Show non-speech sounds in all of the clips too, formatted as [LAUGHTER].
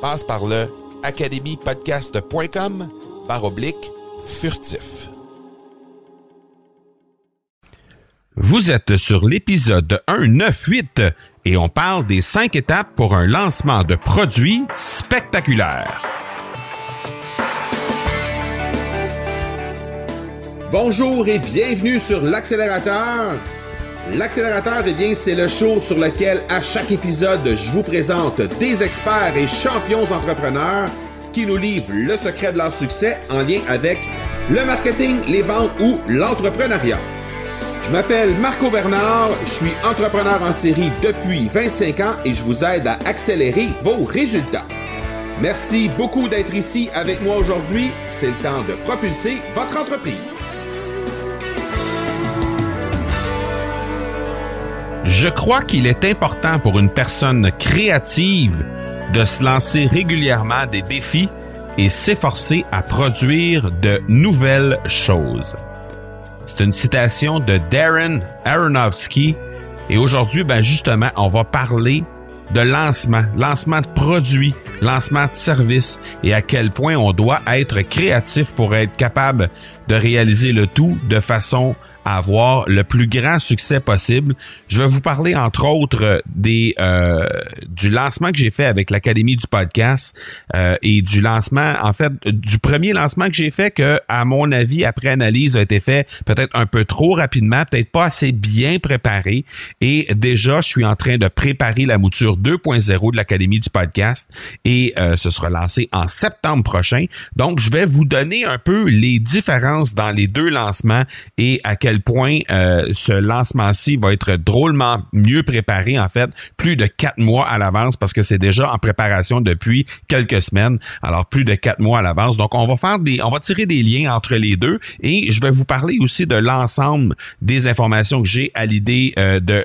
Passe par le academypodcast.com par oblique furtif. Vous êtes sur l'épisode 198 et on parle des cinq étapes pour un lancement de produits spectaculaire. Bonjour et bienvenue sur l'accélérateur. L'accélérateur, eh bien, c'est le show sur lequel à chaque épisode, je vous présente des experts et champions entrepreneurs qui nous livrent le secret de leur succès en lien avec le marketing, les ventes ou l'entrepreneuriat. Je m'appelle Marco Bernard, je suis entrepreneur en série depuis 25 ans et je vous aide à accélérer vos résultats. Merci beaucoup d'être ici avec moi aujourd'hui. C'est le temps de propulser votre entreprise. Je crois qu'il est important pour une personne créative de se lancer régulièrement des défis et s'efforcer à produire de nouvelles choses. C'est une citation de Darren Aronofsky et aujourd'hui, ben justement, on va parler de lancement, lancement de produits, lancement de services et à quel point on doit être créatif pour être capable de réaliser le tout de façon avoir le plus grand succès possible. Je vais vous parler entre autres des euh, du lancement que j'ai fait avec l'Académie du podcast euh, et du lancement, en fait, du premier lancement que j'ai fait que, à mon avis, après analyse, a été fait peut-être un peu trop rapidement, peut-être pas assez bien préparé. Et déjà, je suis en train de préparer la mouture 2.0 de l'Académie du podcast et euh, ce sera lancé en septembre prochain. Donc, je vais vous donner un peu les différences dans les deux lancements et à quel point euh, ce lancement-ci va être drôlement mieux préparé, en fait, plus de quatre mois à l'avance parce que c'est déjà en préparation depuis quelques semaines. Alors, plus de quatre mois à l'avance. Donc, on va faire des, on va tirer des liens entre les deux et je vais vous parler aussi de l'ensemble des informations que j'ai à l'idée euh, de,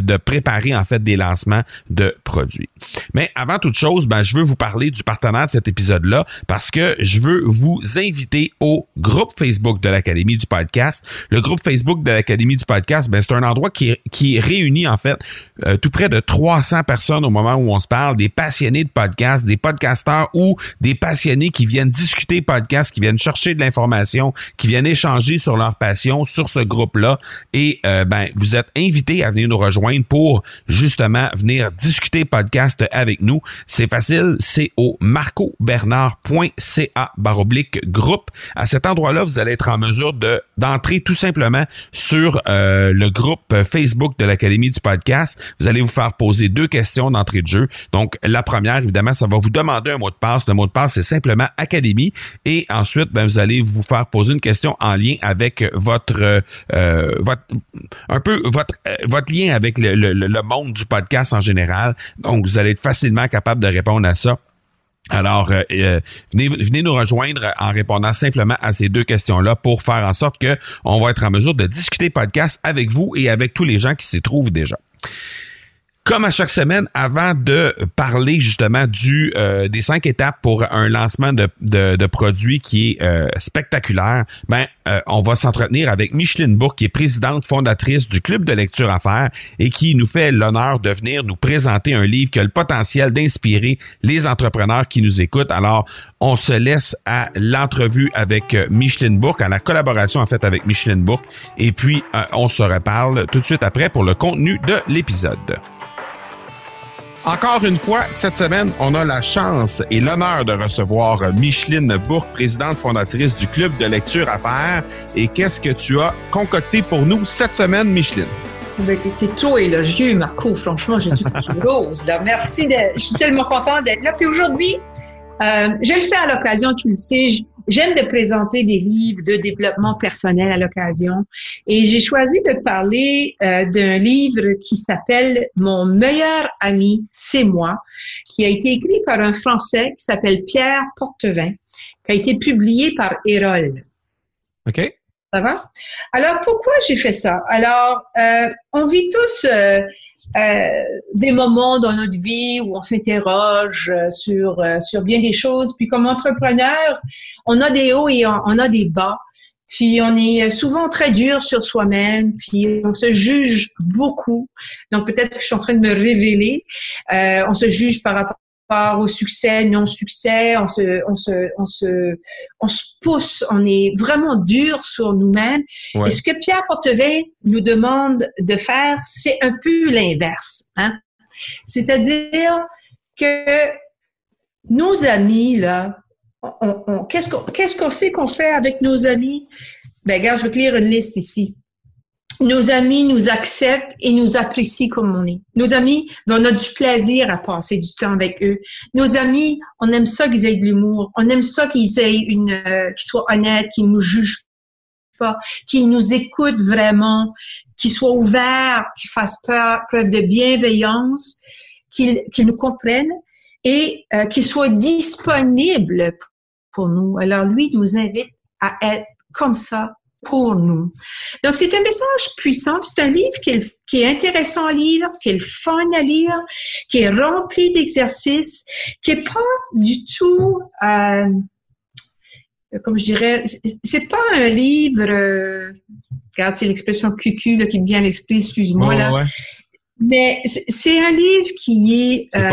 de préparer, en fait, des lancements de produits. Mais avant toute chose, ben, je veux vous parler du partenaire de cet épisode-là parce que je veux vous inviter au groupe Facebook de l'Académie du podcast. Le groupe Facebook de l'Académie du podcast, ben, c'est un endroit qui, qui réunit en fait euh, tout près de 300 personnes au moment où on se parle, des passionnés de podcast, des podcasteurs ou des passionnés qui viennent discuter podcast, qui viennent chercher de l'information, qui viennent échanger sur leur passion sur ce groupe-là. Et euh, ben, vous êtes invités à venir nous rejoindre pour justement venir discuter podcast avec nous. C'est facile, c'est au marcobernard.ca baroblique groupe. À cet endroit-là, vous allez être en mesure de d'entrer tout simplement sur euh, le groupe Facebook de l'Académie du podcast. Vous allez vous faire poser deux questions d'entrée de jeu. Donc, la première, évidemment, ça va vous demander un mot de passe. Le mot de passe, c'est simplement Académie. Et ensuite, ben, vous allez vous faire poser une question en lien avec votre, euh, votre un peu votre, euh, votre lien avec le, le, le monde du podcast en général. Donc, vous allez être facilement capable de répondre à ça. Alors, euh, euh, venez, nous rejoindre en répondant simplement à ces deux questions-là pour faire en sorte que on va être en mesure de discuter podcast avec vous et avec tous les gens qui s'y trouvent déjà. Comme à chaque semaine, avant de parler justement du euh, des cinq étapes pour un lancement de, de, de produit qui est euh, spectaculaire, ben euh, on va s'entretenir avec Micheline Bourque, qui est présidente fondatrice du club de lecture à faire et qui nous fait l'honneur de venir nous présenter un livre qui a le potentiel d'inspirer les entrepreneurs qui nous écoutent. Alors, on se laisse à l'entrevue avec Micheline Bourque, à la collaboration en fait avec Micheline Bourque, et puis on se reparle tout de suite après pour le contenu de l'épisode. Encore une fois, cette semaine, on a la chance et l'honneur de recevoir Micheline Bourque, présidente fondatrice du Club de lecture à faire. Et qu'est-ce que tu as concocté pour nous cette semaine, Micheline? T'es trop élogieux, Marco. Franchement, j'ai tout rose. Là. Merci. De... Je suis tellement contente d'être là. Puis aujourd'hui, euh, je le fais à l'occasion, tu le sais, j'aime de présenter des livres de développement personnel à l'occasion. Et j'ai choisi de parler euh, d'un livre qui s'appelle Mon meilleur ami, c'est moi, qui a été écrit par un Français qui s'appelle Pierre Portevin, qui a été publié par Erol. OK. Ça va? Alors, pourquoi j'ai fait ça? Alors, euh, on vit tous euh, euh, des moments dans notre vie où on s'interroge sur, sur bien des choses. Puis comme entrepreneur, on a des hauts et on, a des bas. Puis on est souvent très dur sur soi-même, puis on se juge beaucoup. Donc peut-être que je suis en train de me révéler. On se juge par rapport au succès, non-succès, on se, on se, on se, on se pousse, on est vraiment dur sur nous-mêmes. Ouais. Et ce que Pierre Portevin nous demande de faire, c'est un peu l'inverse. Hein? C'est-à-dire que nos amis, là, on, on- qu'est-ce qu'on qu'est-ce qu'on sait qu'on fait avec nos amis? Ben, regarde, je vais te lire une liste ici. Nos amis nous acceptent et nous apprécient comme on est. Nos amis, ben, on a du plaisir à passer du temps avec eux. Nos amis, on aime ça qu'ils aient de l'humour. On aime ça qu'ils aient une, euh, qu'ils soient honnêtes, qu'ils nous jugent pas, qu'ils nous écoutent vraiment, qu'ils soient ouverts, qu'ils fassent peur- preuve de bienveillance, qu'ils nous comprennent et euh, qu'ils soient disponibles pour nous. Alors lui il nous invite à être comme ça pour nous. Donc c'est un message puissant, puis c'est un livre qui est, qui est intéressant à lire, qui est fun à lire, qui est rempli d'exercices, qui est pas du tout euh, comme je dirais, c'est- pas un livre, euh, regarde, c'est l'expression cucu là, qui me vient à l'esprit, excuse-moi là, ouais. Mais c'est un livre qui est, euh,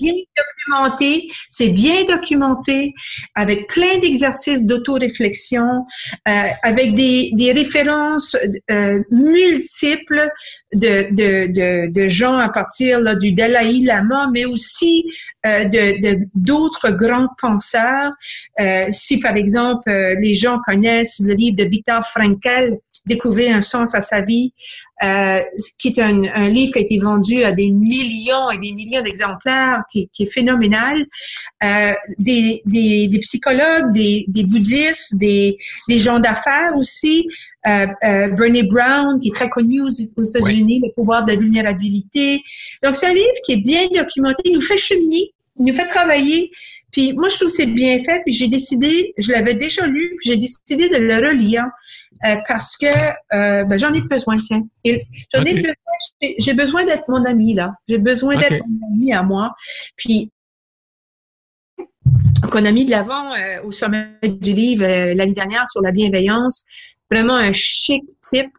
bien documenté, c'est bien documenté, avec plein d'exercices d'autoréflexion, euh, avec des, des références euh, multiples de, de, de, de gens à partir là, du Dalai Lama, mais aussi euh, de de- d'autres grands penseurs. Euh, si par exemple euh, les gens connaissent le livre de Viktor Frankl, Découvrir un sens à sa vie, euh, qui est un, un livre qui a été vendu à des millions et des millions d'exemplaires, qui, qui est phénoménal. Euh, des, des, des psychologues, des, des bouddhistes, des, des gens d'affaires aussi. Euh, euh, Bernie Brown, qui est très connu aux, aux États-Unis, le pouvoir de la vulnérabilité. Donc, c'est un livre qui est bien documenté. Il nous fait cheminer, il nous fait travailler. Puis moi, je trouve que c'est bien fait. Puis j'ai décidé, je l'avais déjà lu, puis j'ai décidé de le relire euh, parce que euh, ben, j'en ai besoin, tiens. J'en ai besoin, j'ai- besoin d'être mon ami, là. J'ai besoin d'être mon ami à moi. Puis, qu'on a mis de l'avant euh, au sommet du livre euh, l'année dernière sur la bienveillance. Vraiment un chic type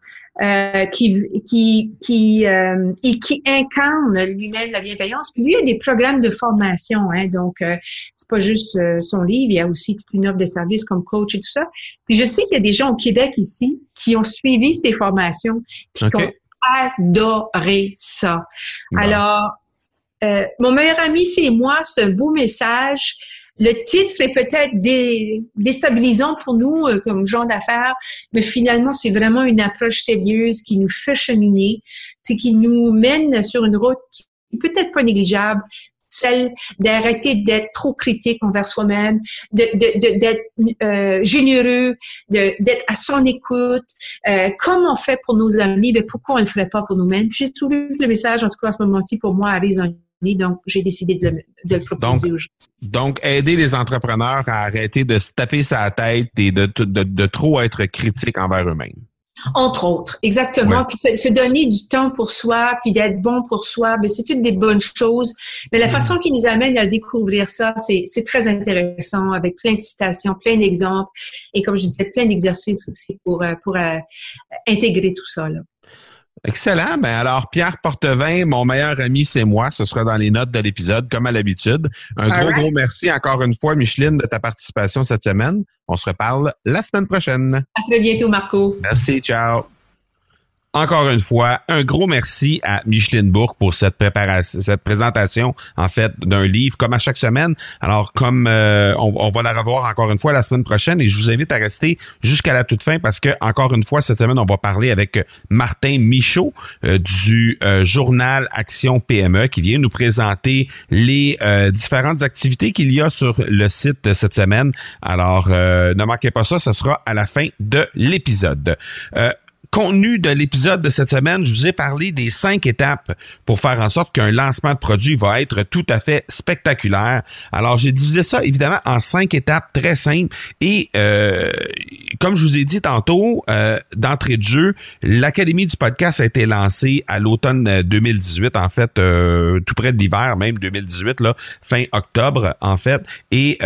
euh, qui qui qui euh, et qui incarne lui-même la bienveillance. Puis lui il a des programmes de formation, hein, donc euh, c'est pas juste euh, son livre, il y a aussi toute une offre de services comme coach et tout ça. Puis je sais qu'il y a des gens au Québec ici qui ont suivi ces formations, qui ont adoré ça. Alors, euh, mon meilleur ami, c'est moi, c'est un beau message. Le titre est peut-être dé- déstabilisant pour nous euh, comme gens d'affaires, mais finalement, c'est vraiment une approche sérieuse qui nous fait cheminer, puis qui nous mène sur une route qui peut-être pas négligeable, celle d'arrêter d'être trop critique envers soi-même, d'être euh, généreux, d'être à son écoute. Euh, comme on fait pour nos amis, mais pourquoi on ne le ferait pas pour nous-mêmes? J'ai trouvé le message, en tout cas à ce moment-ci, pour moi, a résonné, donc j'ai décidé de le, de le proposer Donc, gens. Donc, aider les entrepreneurs à arrêter de se taper sa tête et de, de, de trop être critiques envers eux-mêmes. Entre autres, exactement. Puis se, donner du temps pour soi, puis d'être bon pour soi, ben c'est une des bonnes choses. Mais la mm. façon qui nous amène à découvrir ça, c'est très intéressant, avec plein de citations, plein d'exemples, et comme je disais, plein d'exercices aussi pour, euh, pour euh, intégrer tout ça. Là. Excellent. Ben alors, Pierre Portevin, mon meilleur ami, c'est moi. Ce sera dans les notes de l'épisode, comme à l'habitude. Un gros, gros merci encore une fois, Micheline, de ta participation cette semaine. On se reparle la semaine prochaine. À très bientôt, Marco. Merci. Ciao. Encore une fois, un gros merci à Micheline Bourque pour cette préparation, cette présentation en fait d'un livre comme à chaque semaine. Alors comme euh, on, va la revoir encore une fois la semaine prochaine et je vous invite à rester jusqu'à la toute fin parce que encore une fois cette semaine on va parler avec Martin Michaud euh, du euh, journal Action PME qui vient nous présenter les différentes activités qu'il y a sur le site cette semaine. Alors ne manquez pas ça, ce sera à la fin de l'épisode contenu de l'épisode de cette semaine, je vous ai parlé des cinq étapes pour faire en sorte qu'un lancement de produit va être tout à fait spectaculaire. Alors, j'ai divisé ça évidemment en cinq étapes très simples et euh, comme je vous ai dit tantôt, euh, d'entrée de jeu, l'Académie du podcast a été lancée à l'automne 2018, en fait, euh, tout près de l'hiver, même 2018, là, fin octobre, en fait. Et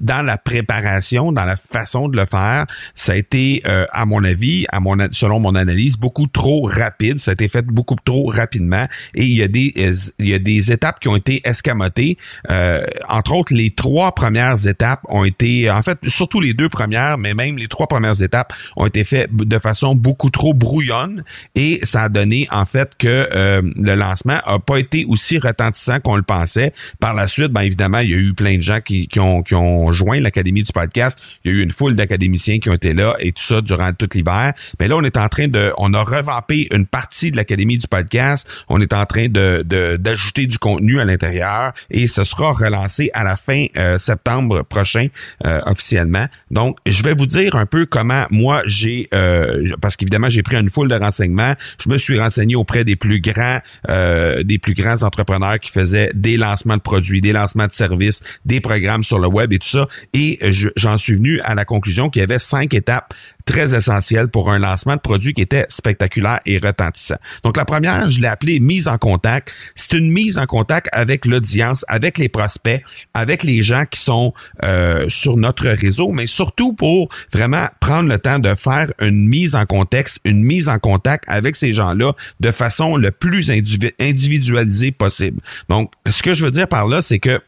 dans la préparation, dans la façon de le faire, ça a été, à mon avis, à mon selon mon analyse, beaucoup trop rapide. Ça a été fait beaucoup trop rapidement et il y a des, il y a des étapes qui ont été escamotées. Euh, entre autres, les trois premières étapes ont été, en fait, surtout les deux premières, mais même les trois premières étapes ont été faites de façon beaucoup trop brouillonne et ça a donné en fait que euh, le lancement a pas été aussi retentissant qu'on le pensait. Par la suite, ben évidemment, il y a eu plein de gens qui, qui ont, qui ont joint l'académie du podcast. Il y a eu une foule d'académiciens qui ont été là et tout ça durant tout l'hiver. Mais là, on est en train de, on a revampé une partie de l'académie du podcast. On est en train de d'ajouter du contenu à l'intérieur et ce sera relancé à la fin euh, septembre prochain euh, officiellement. Donc, je vais vous dire un peu comment moi j'ai, euh, parce qu'évidemment j'ai pris une foule de renseignements. Je me suis renseigné auprès des plus grands, des plus grands entrepreneurs qui faisaient des lancements de produits, des lancements de services, des programmes sur le web tout ça. Et j'en suis venu à la conclusion qu'il y avait cinq étapes très essentiel pour un lancement de produit qui était spectaculaire et retentissant. Donc la première, je l'ai appelée mise en contact. C'est une mise en contact avec l'audience, avec les prospects, avec les gens qui sont euh, sur notre réseau, mais surtout pour vraiment prendre le temps de faire une mise en contexte, une mise en contact avec ces gens-là de façon le plus individualisée possible. Donc, ce que je veux dire par là, c'est que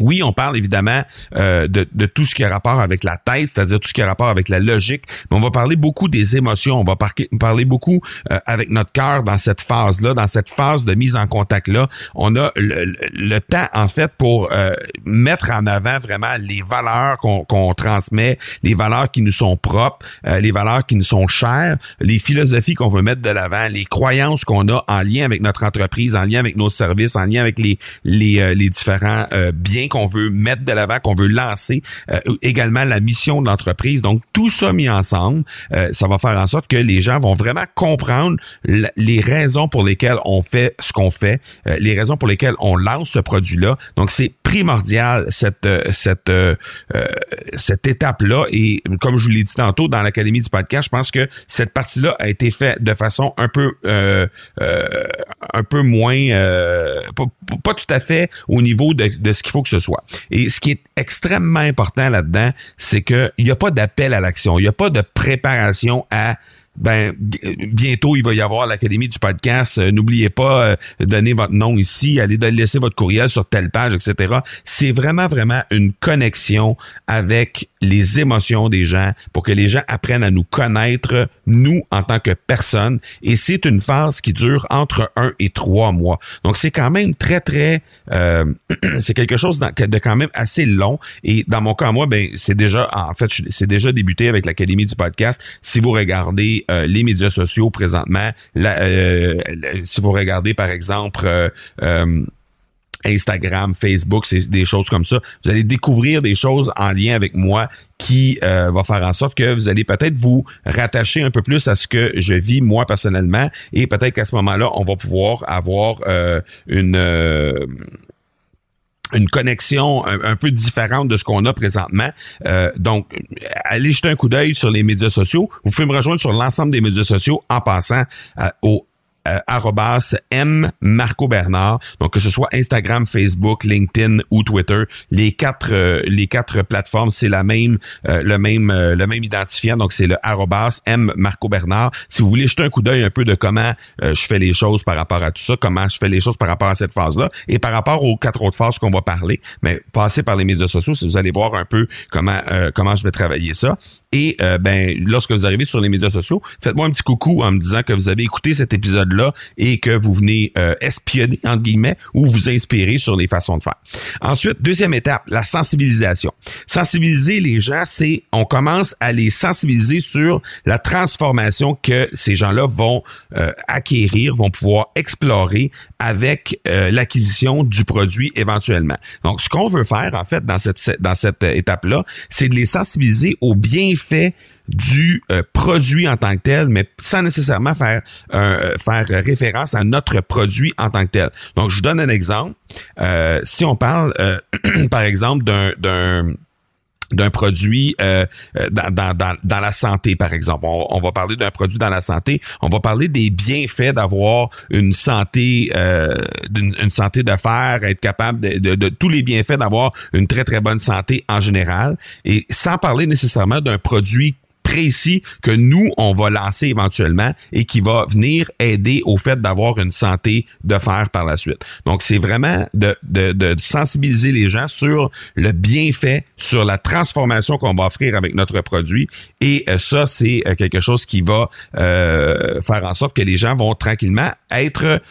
oui, on parle évidemment euh, de, tout ce qui a rapport avec la tête, c'est-à-dire tout ce qui a rapport avec la logique, mais on va parler beaucoup des émotions, on va parler beaucoup euh, avec notre cœur dans cette phase-là, dans cette phase de mise en contact-là. On a le, temps, en fait, pour euh, mettre en avant vraiment les valeurs qu'on transmet, les valeurs qui nous sont propres, les valeurs qui nous sont chères, les philosophies qu'on veut mettre de l'avant, les croyances qu'on a en lien avec notre entreprise, en lien avec nos services, en lien avec les différents biens qu'on veut mettre de l'avant, qu'on veut lancer, euh, également la mission de l'entreprise. Donc tout ça mis ensemble, euh, ça va faire en sorte que les gens vont vraiment comprendre les raisons pour lesquelles on fait ce qu'on fait, euh, les raisons pour lesquelles on lance ce produit-là. Donc c'est primordial cette cette cette étape-là et comme je vous l'ai dit tantôt dans l'académie du podcast, je pense que cette partie-là a été faite de façon un peu un peu moins pas, tout à fait au niveau de, de ce qu'il faut que soit. Et ce qui est extrêmement important là-dedans, c'est qu'il n'y a pas d'appel à l'action. Il n'y a pas de préparation à ben bientôt il va y avoir l'académie du podcast. Euh, n'oubliez pas euh, donner votre nom ici, allez laisser votre courriel sur telle page, etc. C'est vraiment vraiment une connexion avec les émotions des gens pour que les gens apprennent à nous connaître nous en tant que personne. Et c'est une phase qui dure entre un et trois mois. Donc c'est quand même très très euh, [CLEARS THROAT] c'est quelque chose de quand même assez long. Et dans mon cas moi ben c'est déjà en fait c'est déjà débuté avec l'académie du podcast. Si vous regardez euh, les médias sociaux présentement. Euh, si vous regardez par exemple Instagram, Facebook, c'est des choses comme ça. Vous allez découvrir des choses en lien avec moi qui va faire en sorte que vous allez peut-être vous rattacher un peu plus à ce que je vis moi personnellement et peut-être qu'à ce moment-là, on va pouvoir avoir une une connexion un, peu différente de ce qu'on a présentement. Euh, donc, allez jeter un coup d'œil sur les médias sociaux. Vous pouvez me rejoindre sur l'ensemble des médias sociaux en passant euh, au euh, M Marco Bernard. Donc que ce soit Instagram, Facebook, LinkedIn ou Twitter, les quatre euh, les quatre plateformes c'est la même euh, le même euh, le même identifiant. Donc c'est le M Marco Bernard. Si vous voulez jeter un coup d'œil un peu de comment je fais les choses par rapport à tout ça, comment je fais les choses par rapport à cette phase là et par rapport aux quatre autres phases qu'on va parler, mais passez par les médias sociaux, si vous allez voir un peu comment comment je vais travailler ça. Et ben lorsque vous arrivez sur les médias sociaux, faites-moi un petit coucou en me disant que vous avez écouté cet épisode là et que vous venez euh, espionner entre guillemets ou vous inspirer sur les façons de faire. Ensuite, deuxième étape, la sensibilisation. Sensibiliser les gens, c'est on commence à les sensibiliser sur la transformation que ces gens-là vont euh, acquérir, vont pouvoir explorer avec euh, l'acquisition du produit éventuellement. Donc, ce qu'on veut faire en fait dans cette dans cette étape-là, c'est de les sensibiliser aux bienfaits du euh, produit en tant que tel, mais sans nécessairement faire euh, faire référence à notre produit en tant que tel. Donc, je vous donne un exemple. Euh, si on parle, [CLEARS THROAT] par exemple, d'un d'un produit dans, dans, dans, dans, la santé, par exemple. On, va parler d'un produit dans la santé. On va parler des bienfaits d'avoir une santé, euh, une, santé de être capable de, de, de tous les bienfaits d'avoir une très, très bonne santé en général. Et sans parler nécessairement d'un produit précis que nous, on va lancer éventuellement et qui va venir aider au fait d'avoir une santé de fer par la suite. Donc, c'est vraiment de, de, de, sensibiliser les gens sur le bienfait, sur la transformation qu'on va offrir avec notre produit. Et euh, ça, c'est euh, quelque chose qui va euh, faire en sorte que les gens vont tranquillement être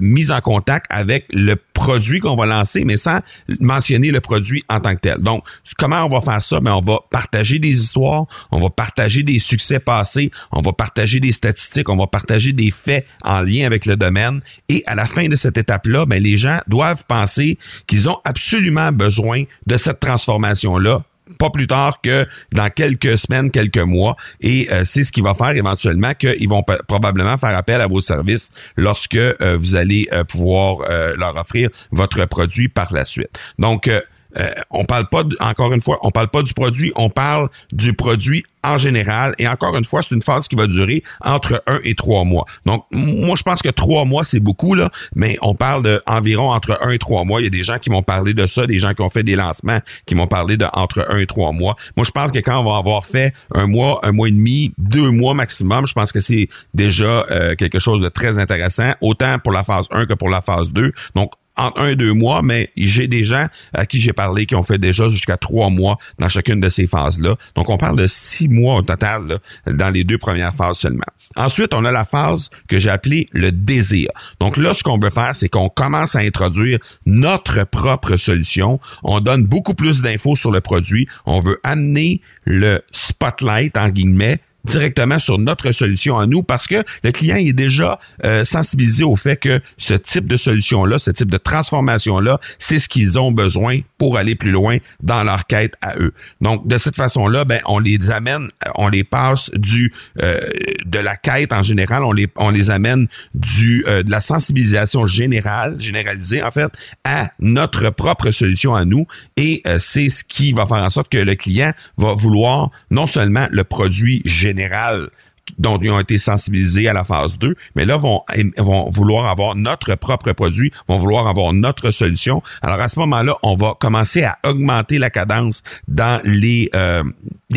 mis en contact avec le produit qu'on va lancer, mais sans mentionner le produit en tant que tel. Donc, comment on va faire ça? Mais ben, on va partager des histoires, on va partager des succès passés, on va partager des statistiques, on va partager des faits en lien avec le domaine. Et à la fin de cette étape-là, ben, les gens doivent penser qu'ils ont absolument besoin de cette transformation-là pas plus tard que dans quelques semaines, quelques mois. Et euh, c'est ce qui va faire éventuellement qu'ils vont probablement faire appel à vos services lorsque euh, vous allez euh, pouvoir leur offrir votre produit par la suite. Donc, euh, on parle pas, encore une fois, on parle pas du produit, on parle du produit en général. Et encore une fois, c'est une phase qui va durer entre un et trois mois. Donc, moi, je pense que trois mois, c'est beaucoup, là, mais on parle d'environ entre un et trois mois. Il y a des gens qui m'ont parlé de ça, des gens qui ont fait des lancements, qui m'ont parlé de entre un et trois mois. Moi, je pense que quand on va avoir fait un mois, un mois et demi, deux mois maximum, je pense que c'est déjà euh, quelque chose de très intéressant, autant pour la phase 1 que pour la phase 2. Donc, en un, deux mois, mais j'ai des gens à qui j'ai parlé qui ont fait déjà jusqu'à trois mois dans chacune de ces phases-là. Donc, on parle de six mois au total dans les deux premières phases seulement. Ensuite, on a la phase que j'ai appelée le désir. Donc là, ce qu'on veut faire, c'est qu'on commence à introduire notre propre solution. On donne beaucoup plus d'infos sur le produit. On veut amener le spotlight, en guillemets, directement sur notre solution à nous parce que le client est déjà euh, sensibilisé au fait que ce type de solution-là, ce type de transformation-là, c'est ce qu'ils ont besoin pour aller plus loin dans leur quête à eux. Donc, de cette façon-là, ben, on les amène, on les passe du euh, de la quête en général, on les, on les amène du euh, de la sensibilisation générale, généralisée en fait, à notre propre solution à nous. Et c'est ce qui va faire en sorte que le client va vouloir non seulement le produit général, général dont ils ont été sensibilisés à la phase 2, mais là vont vont vouloir avoir notre propre produit, vont vouloir avoir notre solution. Alors à ce moment-là, on va commencer à augmenter la cadence dans les euh,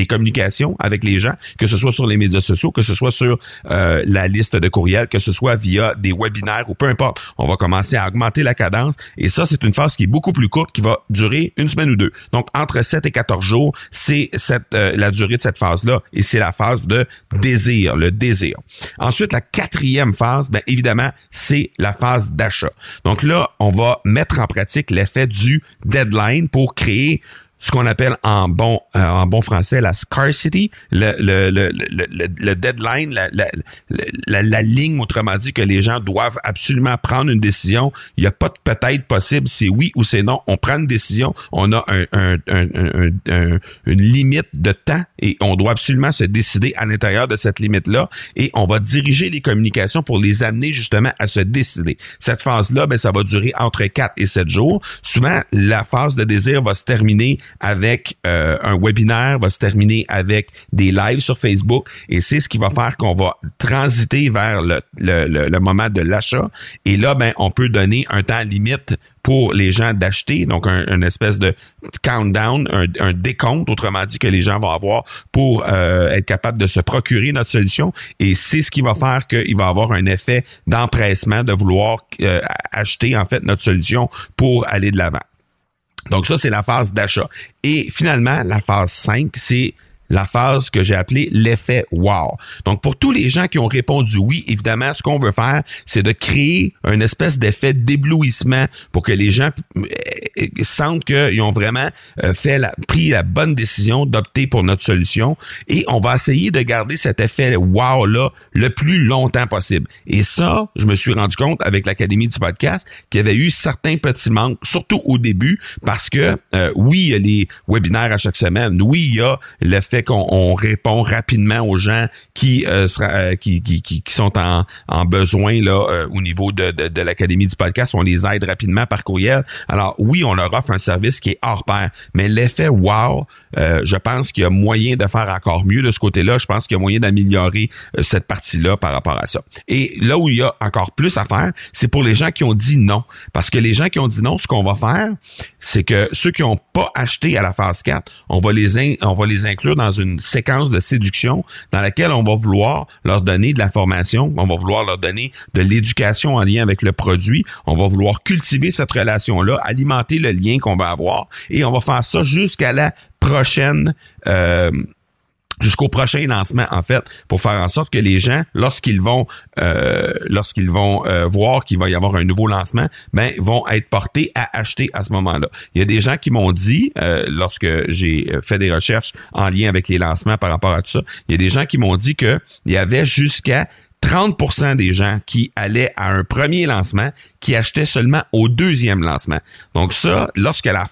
communications avec les gens, que ce soit sur les médias sociaux, que ce soit sur euh, la liste de courriels, que ce soit via des webinaires ou peu importe. On va commencer à augmenter la cadence et ça c'est une phase qui est beaucoup plus courte qui va durer une semaine ou deux. Donc entre 7 et 14 jours, c'est euh, la durée de cette phase-là et c'est la phase de désir le désir. Ensuite, la quatrième phase, bien évidemment, c'est la phase d'achat. Donc là, on va mettre en pratique l'effet du deadline pour créer ce qu'on appelle en bon euh, en bon français la scarcity, le, le, le, le, le deadline, la, la, la, ligne, autrement dit, que les gens doivent absolument prendre une décision. Il n'y a pas de peut-être possible, c'est oui ou c'est non. On prend une décision, on a un, un, un, une limite de temps et on doit absolument se décider à l'intérieur de cette limite-là et on va diriger les communications pour les amener justement à se décider. Cette phase-là, ben, ça va durer entre 4 et 7 jours. Souvent, la phase de désir va se terminer avec euh, un webinaire, va se terminer avec des lives sur Facebook et c'est ce qui va faire qu'on va transiter vers le, le, le, moment de l'achat. Et là, ben, on peut donner un temps limite pour les gens d'acheter, donc un, une espèce de countdown, un, un, décompte, autrement dit, que les gens vont avoir pour euh, être capables de se procurer notre solution. Et c'est ce qui va faire qu'il va avoir un effet d'empressement de vouloir euh, acheter en fait notre solution pour aller de l'avant. Donc ça, c'est la phase d'achat. Et finalement, la phase 5, c'est la phase que j'ai appelée l'effet wow. Donc, pour tous les gens qui ont répondu oui, évidemment, ce qu'on veut faire, c'est de créer un espèce d'effet d'éblouissement pour que les gens euh, sentent qu'ils ont vraiment euh, fait la, pris la bonne décision d'opter pour notre solution. Et on va essayer de garder cet effet wow-là le plus longtemps possible. Et ça, je me suis rendu compte avec l'Académie du podcast qu'il y avait eu certains petits manques, surtout au début, parce que euh, oui, il y a les webinaires à chaque semaine. Oui, il y a l'effet qu'on répond rapidement aux gens qui, euh, euh, sont en, besoin là euh, au niveau de, de, de l'Académie du podcast. On les aide rapidement par courriel. Alors oui, on leur offre un service qui est hors pair, mais l'effet wow, euh, je pense qu'il y a moyen de faire encore mieux de ce côté-là. Je pense qu'il y a moyen d'améliorer euh, cette partie-là par rapport à ça. Et là où il y a encore plus à faire, c'est pour les gens qui ont dit non. Parce que les gens qui ont dit non, ce qu'on va faire, c'est que ceux qui n'ont pas acheté à la phase 4, on va les on va les inclure dans une séquence de séduction dans laquelle on va vouloir leur donner de la formation, on va vouloir leur donner de l'éducation en lien avec le produit, on va vouloir cultiver cette relation-là, alimenter le lien qu'on va avoir et on va faire ça jusqu'à la prochaine euh, jusqu'au prochain lancement en fait pour faire en sorte que les gens lorsqu'ils vont euh, lorsqu'ils vont euh, voir qu'il va y avoir un nouveau lancement ben vont être portés à acheter à ce moment-là. Il y a des gens qui m'ont dit lorsque j'ai fait des recherches en lien avec les lancements par rapport à tout ça, il y a des gens qui m'ont dit que il y avait jusqu'à 30% des gens qui allaient à un premier lancement qui achetaient seulement au deuxième lancement. Donc ça, lorsque la,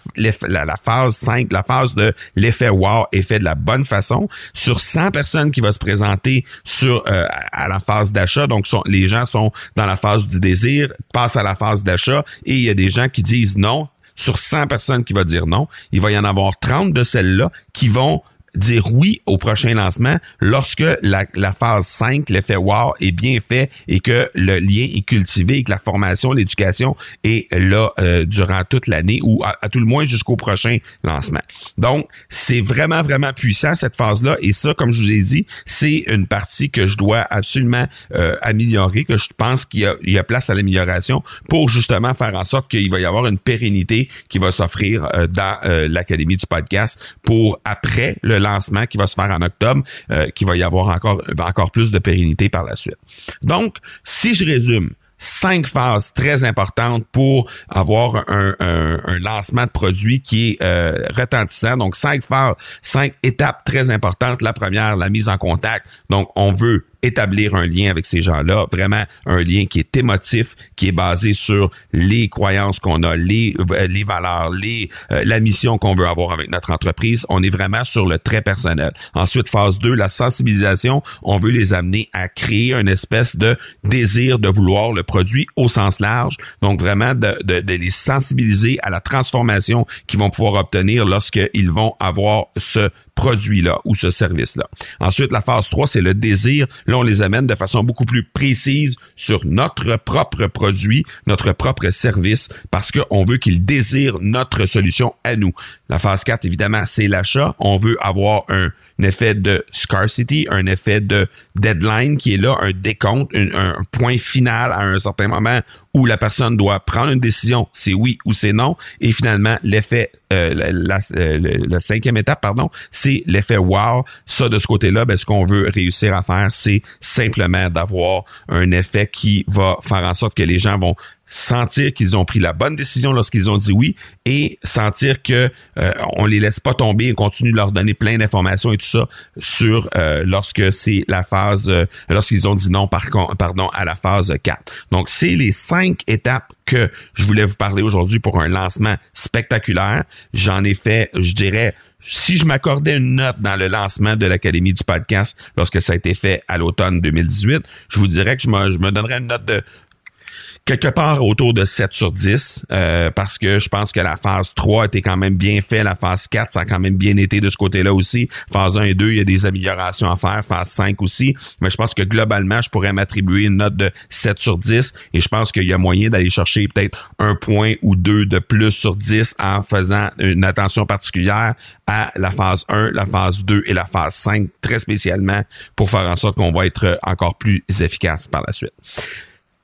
phase 5, la phase de l'effet wow est fait de la bonne façon, sur 100 personnes qui vont se présenter sur euh, à la phase d'achat, donc les gens sont dans la phase du désir, passent à la phase d'achat et il y a des gens qui disent non, sur 100 personnes qui vont dire non, il va y en avoir 30 de celles-là qui vont dire oui au prochain lancement lorsque la, la phase 5, l'effet wow, est bien fait et que le lien est cultivé et que la formation, l'éducation est là euh, durant toute l'année ou à, tout le moins jusqu'au prochain lancement. Donc, c'est vraiment, vraiment puissant cette phase-là et ça, comme je vous ai dit, c'est une partie que je dois absolument euh, améliorer, que je pense qu'il y a, il y a place à l'amélioration pour justement faire en sorte qu'il va y avoir une pérennité qui va s'offrir euh, dans l'Académie du podcast pour après le lancement qui va se faire en octobre, euh, qui va y avoir encore, plus de pérennité par la suite. Donc, si je résume, cinq phases très importantes pour avoir un, lancement de produit qui est euh, retentissant. Donc, cinq phases, cinq étapes très importantes. La première, la mise en contact. Donc, on veut établir un lien avec ces gens-là, vraiment un lien qui est émotif, qui est basé sur les croyances qu'on a, les, euh, les valeurs, les, euh, la mission qu'on veut avoir avec notre entreprise. On est vraiment sur le très personnel. Ensuite, phase 2, la sensibilisation. On veut les amener à créer une espèce de désir de vouloir le produit au sens large. Donc, vraiment de, de, de les sensibiliser à la transformation qu'ils vont pouvoir obtenir lorsqu'ils vont avoir ce produit-là ou ce service-là. Ensuite, la phase 3, c'est le désir. Là, on les amène de façon beaucoup plus précise sur notre propre produit, notre propre service, parce qu'on veut qu'ils désirent notre solution à nous. La phase 4, évidemment, c'est l'achat. On veut avoir un, effet de scarcity, un effet de deadline qui est là, un décompte, un, point final à un certain moment où la personne doit prendre une décision, c'est oui ou c'est non. Et finalement, l'effet, euh, la, euh, cinquième étape, pardon, c'est l'effet wow. Ça, de ce côté-là, ben, ce qu'on veut réussir à faire, c'est simplement d'avoir un effet qui va faire en sorte que les gens vont sentir qu'ils ont pris la bonne décision lorsqu'ils ont dit oui et sentir que euh, on les laisse pas tomber, on continue de leur donner plein d'informations et tout ça sur euh, lorsque c'est la phase euh, lorsqu'ils ont dit non par pardon à la phase 4. Donc c'est les cinq étapes que je voulais vous parler aujourd'hui pour un lancement spectaculaire. J'en ai fait, je dirais si je m'accordais une note dans le lancement de l'Académie du podcast lorsque ça a été fait à l'automne 2018, je vous dirais que je me, je me donnerais une note de quelque part autour de 7 sur 10 euh, parce que je pense que la phase 3 était quand même bien fait, la phase 4 ça a quand même bien été de ce côté-là aussi. Phase 1 et 2, il y a des améliorations à faire, phase 5 aussi, mais je pense que globalement, je pourrais m'attribuer une note de 7 sur 10 et je pense qu'il y a moyen d'aller chercher peut-être un point ou deux de plus sur 10 en faisant une attention particulière à la phase 1, la phase 2 et la phase 5 très spécialement pour faire en sorte qu'on va être encore plus efficace par la suite.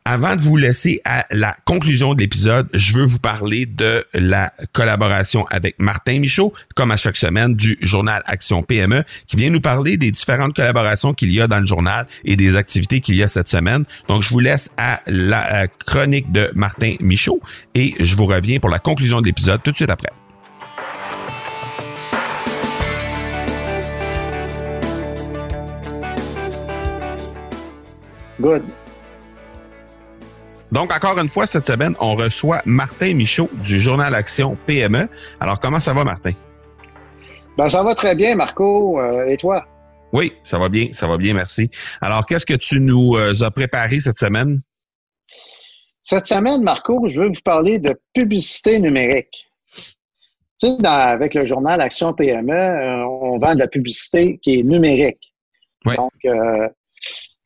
Avant de vous laisser à la conclusion de l'épisode, je veux vous parler de la collaboration avec Martin Michaud, comme à chaque semaine, du journal Action PME, qui vient nous parler des différentes collaborations qu'il y a dans le journal et des activités qu'il y a cette semaine. Donc, je vous laisse à la chronique de Martin Michaud et je vous reviens pour la conclusion de l'épisode tout de suite après. Good. Donc, encore une fois, cette semaine, on reçoit Martin Michaud du journal Action PME. Alors, comment ça va, Martin? Ben, ça va très bien, Marco. Euh, et toi? Oui, ça va bien, ça va bien, merci. Alors, qu'est-ce que tu nous euh, as préparé cette semaine? Cette semaine, Marco, je veux vous parler de publicité numérique. Tu sais, avec le journal Action PME, euh, on vend de la publicité qui est numérique. Oui. Donc,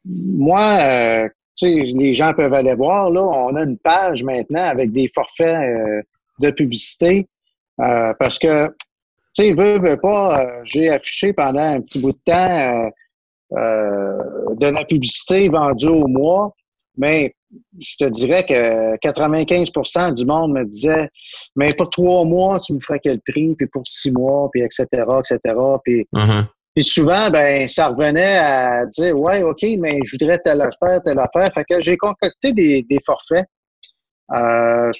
moi, les gens peuvent aller voir, là, on a une page maintenant avec des forfaits euh, de publicité euh, parce que, tu sais, veut, veut pas, euh, j'ai affiché pendant un petit bout de temps de la publicité vendue au mois, mais je te dirais que 95% du monde me disait, mais pour trois mois, tu me ferais quel prix, puis pour six mois, puis etc., etc., puis... Uh-huh. Puis souvent, ben, ça revenait à dire Ouais, OK, mais je voudrais telle affaire, telle affaire. Fait que j'ai concocté des, des forfaits. Euh,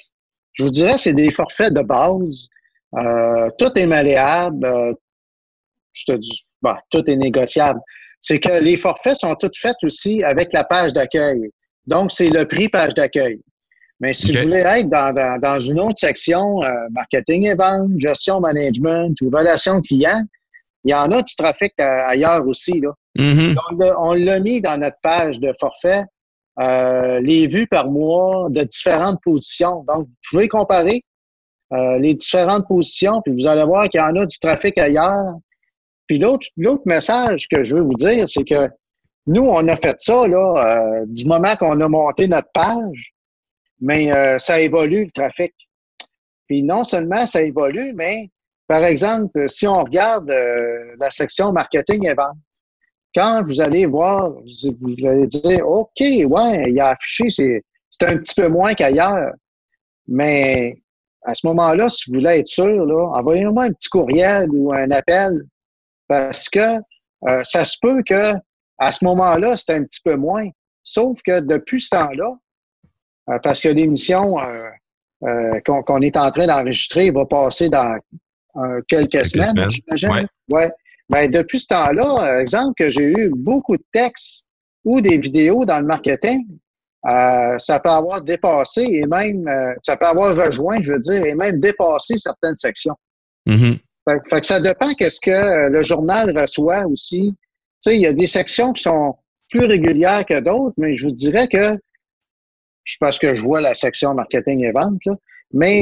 je vous dirais, c'est des forfaits de base. Euh, tout est malléable. Euh, je te dis, bah, tout est négociable. C'est que les forfaits sont tous faits aussi avec la page d'accueil. Donc, c'est le prix page d'accueil. Mais si vous voulez être dans, dans, dans une autre section, marketing et vente, gestion management ou relations clients, il y en a du trafic euh, ailleurs aussi. Là. Mm-hmm. On l'a mis dans notre page de forfait, euh, les vues par mois de différentes positions. Donc, vous pouvez comparer euh, les différentes positions, puis vous allez voir qu'il y en a du trafic ailleurs. Puis l'autre, l'autre message que je veux vous dire, c'est que nous, on a fait ça là, du moment qu'on a monté notre page, mais ça évolue le trafic. Puis non seulement ça évolue, mais par exemple, si on regarde euh, la section marketing et vente, quand vous allez voir, vous, allez dire, OK, ouais, il a affiché, c'est, c'est un petit peu moins qu'ailleurs. Mais à ce moment-là, si vous voulez être sûr, là, envoyez-moi un petit courriel ou un appel parce que euh, ça se peut que à ce moment-là, c'est un petit peu moins. Sauf que depuis ce temps-là, euh, parce que l'émission qu'on, qu'on est en train d'enregistrer va passer dans quelques, semaines, j'imagine. Ouais. Ben, depuis ce temps-là, par exemple, que j'ai eu beaucoup de textes ou des vidéos dans le marketing, euh, ça peut avoir dépassé et même, euh, ça peut avoir rejoint, je veux dire, et même dépassé certaines sections. Mm-hmm. fait, que ça dépend qu'est-ce que euh, le journal reçoit aussi. Tu sais, il y a des sections qui sont plus régulières que d'autres, mais je vous dirais que, je pense que je vois la section marketing et vente, là, mais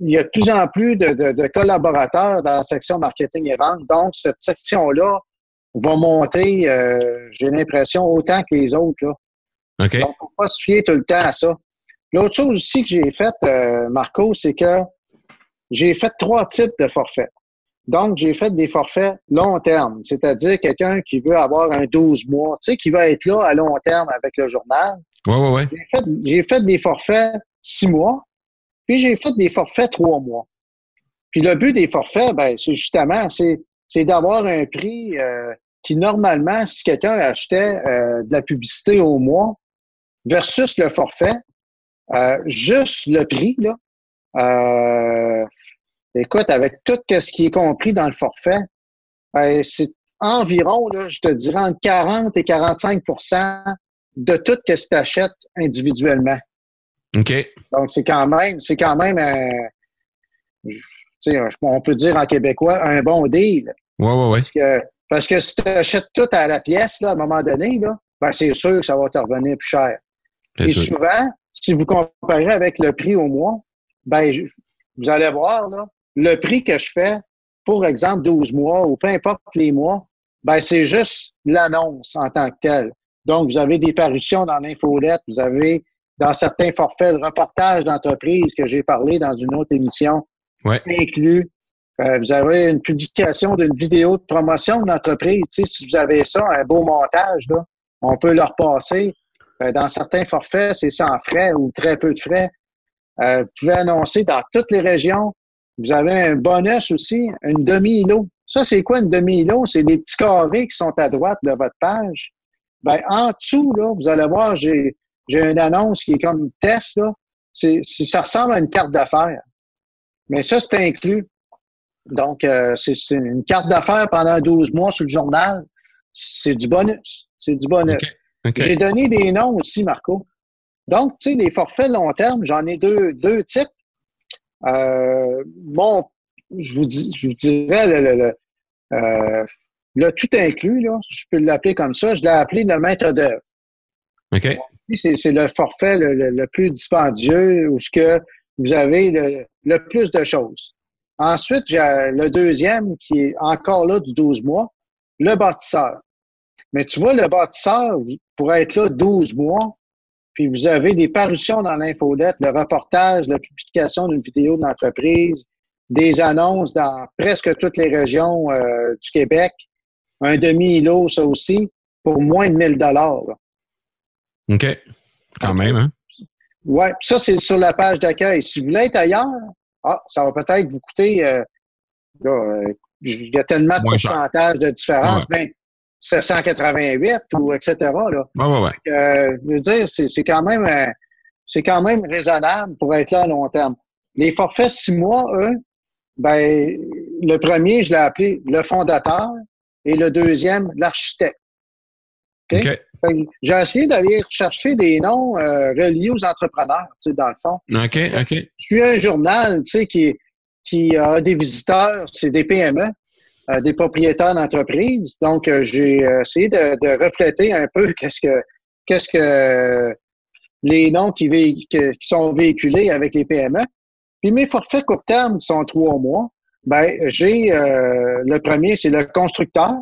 il y a de plus en plus de, collaborateurs dans la section marketing et vente. Donc, cette section-là va monter, euh, j'ai l'impression, autant que les autres. Là. Donc, il ne faut pas se fier tout le temps à ça. L'autre chose aussi que j'ai faite, euh, Marco, c'est que j'ai fait trois types de forfaits. Donc, j'ai fait des forfaits long terme, c'est-à-dire quelqu'un qui veut avoir un 12 mois, tu sais, qui va être là à long terme avec le journal. Oui, oui, oui. J'ai fait, j'ai fait des forfaits six mois, puis j'ai fait des forfaits trois mois. Puis le but des forfaits, ben, c'est justement, c'est, d'avoir un prix euh, qui, normalement, si quelqu'un achetait euh, de la publicité au mois, versus le forfait, euh, juste le prix, là, euh, écoute, avec tout ce qui est compris dans le forfait, ben, c'est environ, là, je te dirais, entre 40 et 45% de tout ce que tu achètes individuellement. Donc, c'est quand même, c'est quand même un, on peut dire en québécois, un bon deal. Oui, oui, oui. Parce que, parce que si tu achètes tout à la pièce, là, à un moment donné, là, ben, c'est sûr que ça va te revenir plus cher. Et souvent, si vous comparez avec le prix au mois, ben, vous allez voir, là, le prix que je fais, pour exemple, 12 mois ou peu importe les mois, ben, c'est juste l'annonce en tant que telle. Donc, vous avez des parutions dans l'infolette, vous avez dans certains forfaits le reportage d'entreprise que j'ai parlé dans une autre émission ouais. inclus. Euh, vous avez une publication d'une vidéo de promotion d'entreprise. Tu sais, si vous avez ça, un beau montage, là, on peut le repasser. Euh, dans certains forfaits, c'est sans frais ou très peu de frais. Euh, vous pouvez annoncer dans toutes les régions. Vous avez un bonus aussi, une demi-îlot. Ça, c'est quoi une demi-îlot? C'est des petits carrés qui sont à droite de votre page. Ben, en dessous, là, vous allez voir, j'ai, j'ai une annonce qui est comme test, là. C'est, ça ressemble à une carte d'affaires. Mais ça, c'est inclus. Donc, euh, c'est, une carte d'affaires pendant 12 mois sur le journal. C'est du bonus. C'est du bonus. J'ai donné des noms aussi, Marco. Donc, tu sais, les forfaits long terme, j'en ai deux, deux types. Euh, bon, je vous, dis, je vous dirais le, le, euh, le, tout inclus, là, je peux l'appeler comme ça, je l'ai appelé le maître d'œuvre. OK. C'est le forfait le, le, plus dispendieux où ce que vous avez le, plus de choses. Ensuite, j'ai le deuxième qui est encore là du 12 mois, le bâtisseur. Mais tu vois, le bâtisseur pourrait être là 12 mois, puis vous avez des parutions dans l'infolette, le reportage, la publication d'une vidéo d'entreprise, des annonces dans presque toutes les régions euh, du Québec, un demi-îlot, ça aussi, pour moins de 1000 dollars. OK. Quand même, hein? Oui, ça, c'est sur la page d'accueil. Si vous voulez être ailleurs, ah, ça va peut-être vous coûter, euh, euh, il y a tellement de pourcentage de différence, mais 788 ou etc. Là. Ouais, ouais, ouais. Euh, je veux dire, c'est quand même c'est quand même raisonnable pour être là à long terme. Les forfaits six mois, eux, ben le premier, je l'ai appelé le fondateur et le deuxième, l'architecte. OK? J'ai essayé d'aller chercher des noms euh, reliés aux entrepreneurs, tu sais, dans le fond. OK, OK. Je suis un journal, tu sais, qui, qui a des visiteurs, c'est des PME des propriétaires d'entreprise. Donc, euh, j'ai euh, essayé de, refléter un peu [LAUGHS] qu'est-ce que qu'est-ce que les noms qui, qui, sont véhiculés avec les PME. Puis mes forfaits court terme sont trois mois. Ben, j'ai euh, le premier, c'est le constructeur,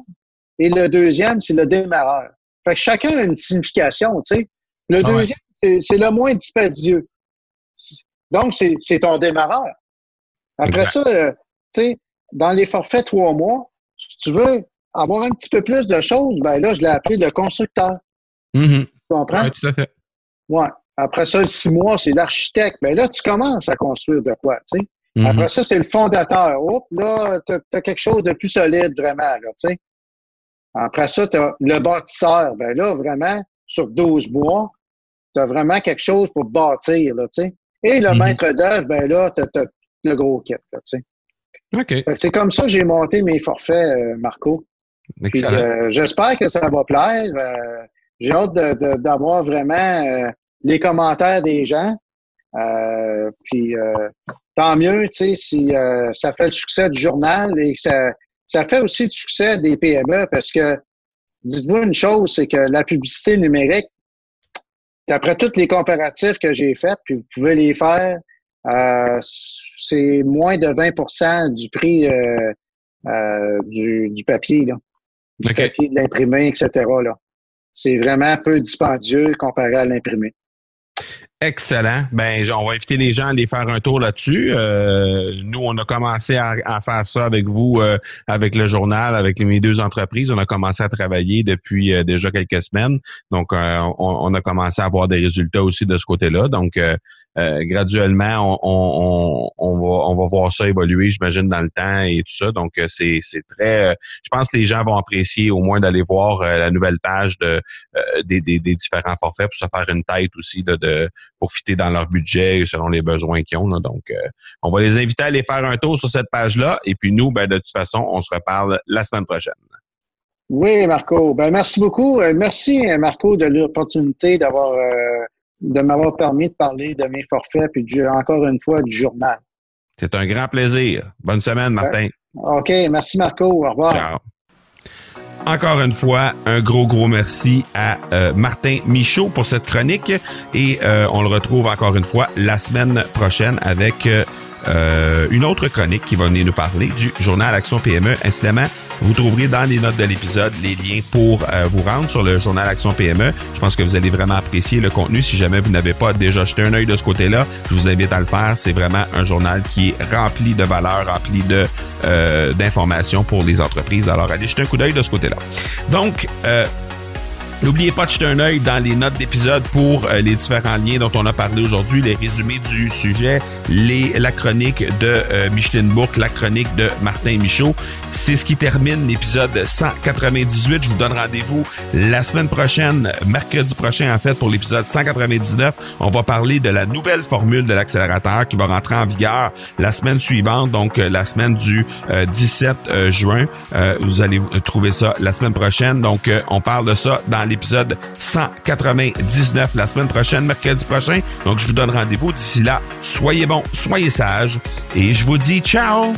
et le deuxième, c'est le démarreur. Fait que chacun a une signification, tu sais. Le ah deuxième, c'est le moins dispendieux. Donc, c'est ton démarreur. Après ça, tu sais, dans les forfaits trois mois, si tu veux avoir un petit peu plus de choses, ben là, je l'ai appelé le constructeur. Mm-hmm. Tu comprends? Oui, tout à fait. Ouais. Après ça, le six mois, c'est l'architecte. Ben là, tu commences à construire de quoi, tu sais. Mm-hmm. Après ça, c'est le fondateur. Hop, là, tu as, quelque chose de plus solide, vraiment, là, tu sais. Après ça, tu as le bâtisseur. Ben là, vraiment, sur 12 mois, tu as vraiment quelque chose pour bâtir, là, tu sais. Et le mm-hmm. maître d'œuvre, ben là, tu as, le gros kit, là, tu sais. C'est comme ça que j'ai monté mes forfaits, euh, Marco. Euh, j'espère que ça va plaire. Euh, j'ai hâte d'avoir vraiment les commentaires des gens. puis tant mieux, tu sais, si ça fait le succès du journal et que ça, ça fait aussi le succès des PME parce que dites-vous une chose, c'est que la publicité numérique, d'après tous les comparatifs que j'ai faits, puis vous pouvez les faire euh, c'est moins de 20% du prix euh, euh, du, papier, là. Du papier, de l'imprimé, etc. Là. C'est vraiment peu dispendieux comparé à l'imprimé. Excellent. Ben, on va inviter les gens à aller faire un tour là-dessus. nous, on a commencé à, faire ça avec vous, avec le journal, avec mes deux entreprises. On a commencé à travailler depuis déjà quelques semaines. Donc, on, a commencé à avoir des résultats aussi de ce côté-là. Donc, graduellement, on, on, va, on va voir ça évoluer, j'imagine, dans le temps et tout ça. Donc, c'est, c'est très... je pense que les gens vont apprécier au moins d'aller voir la nouvelle page de, des, des, différents forfaits pour se faire une tête aussi de, de pour fitter dans leur budget selon les besoins qu'ils ont. Donc, on va les inviter à aller faire un tour sur cette page-là. Et puis nous, ben, de toute façon, on se reparle la semaine prochaine. Oui, Marco. Ben, merci beaucoup. Euh, merci, Marco, de l'opportunité d'avoir euh, de m'avoir permis de parler de mes forfaits puis encore une fois du journal. C'est un grand plaisir. Bonne semaine, Martin. OK. Merci, Marco. Au revoir. Ciao. Encore une fois, un gros, gros merci à euh, Martin Michaud pour cette chronique et on le retrouve encore une fois la semaine prochaine avec euh, une autre chronique qui va venir nous parler du journal Action PME. Incidemment, vous trouverez dans les notes de l'épisode les liens pour euh, vous rendre sur le journal Action PME. Je pense que vous allez vraiment apprécier le contenu. Si jamais vous n'avez pas déjà jeté un œil de ce côté-là, je vous invite à le faire. C'est vraiment un journal qui est rempli de valeurs, rempli de euh, d'informations pour les entreprises. Alors allez jeter un coup d'œil de ce côté-là. Donc, N'oubliez pas de jeter un œil dans les notes d'épisode pour euh, les différents liens dont on a parlé aujourd'hui, les résumés du sujet, les, la chronique de euh, Micheline Bourque, la chronique de Martin Michaud. C'est ce qui termine l'épisode 198. Je vous donne rendez-vous la semaine prochaine, mercredi prochain en fait, pour l'épisode 199. On va parler de la nouvelle formule de l'accélérateur qui va rentrer en vigueur la semaine suivante, donc euh, la semaine du 17 juin. vous allez trouver ça la semaine prochaine. Donc, on parle de ça dans l'épisode 199 la semaine prochaine, mercredi prochain. Donc, je vous donne rendez-vous. D'ici là, soyez bons, soyez sages et je vous dis ciao!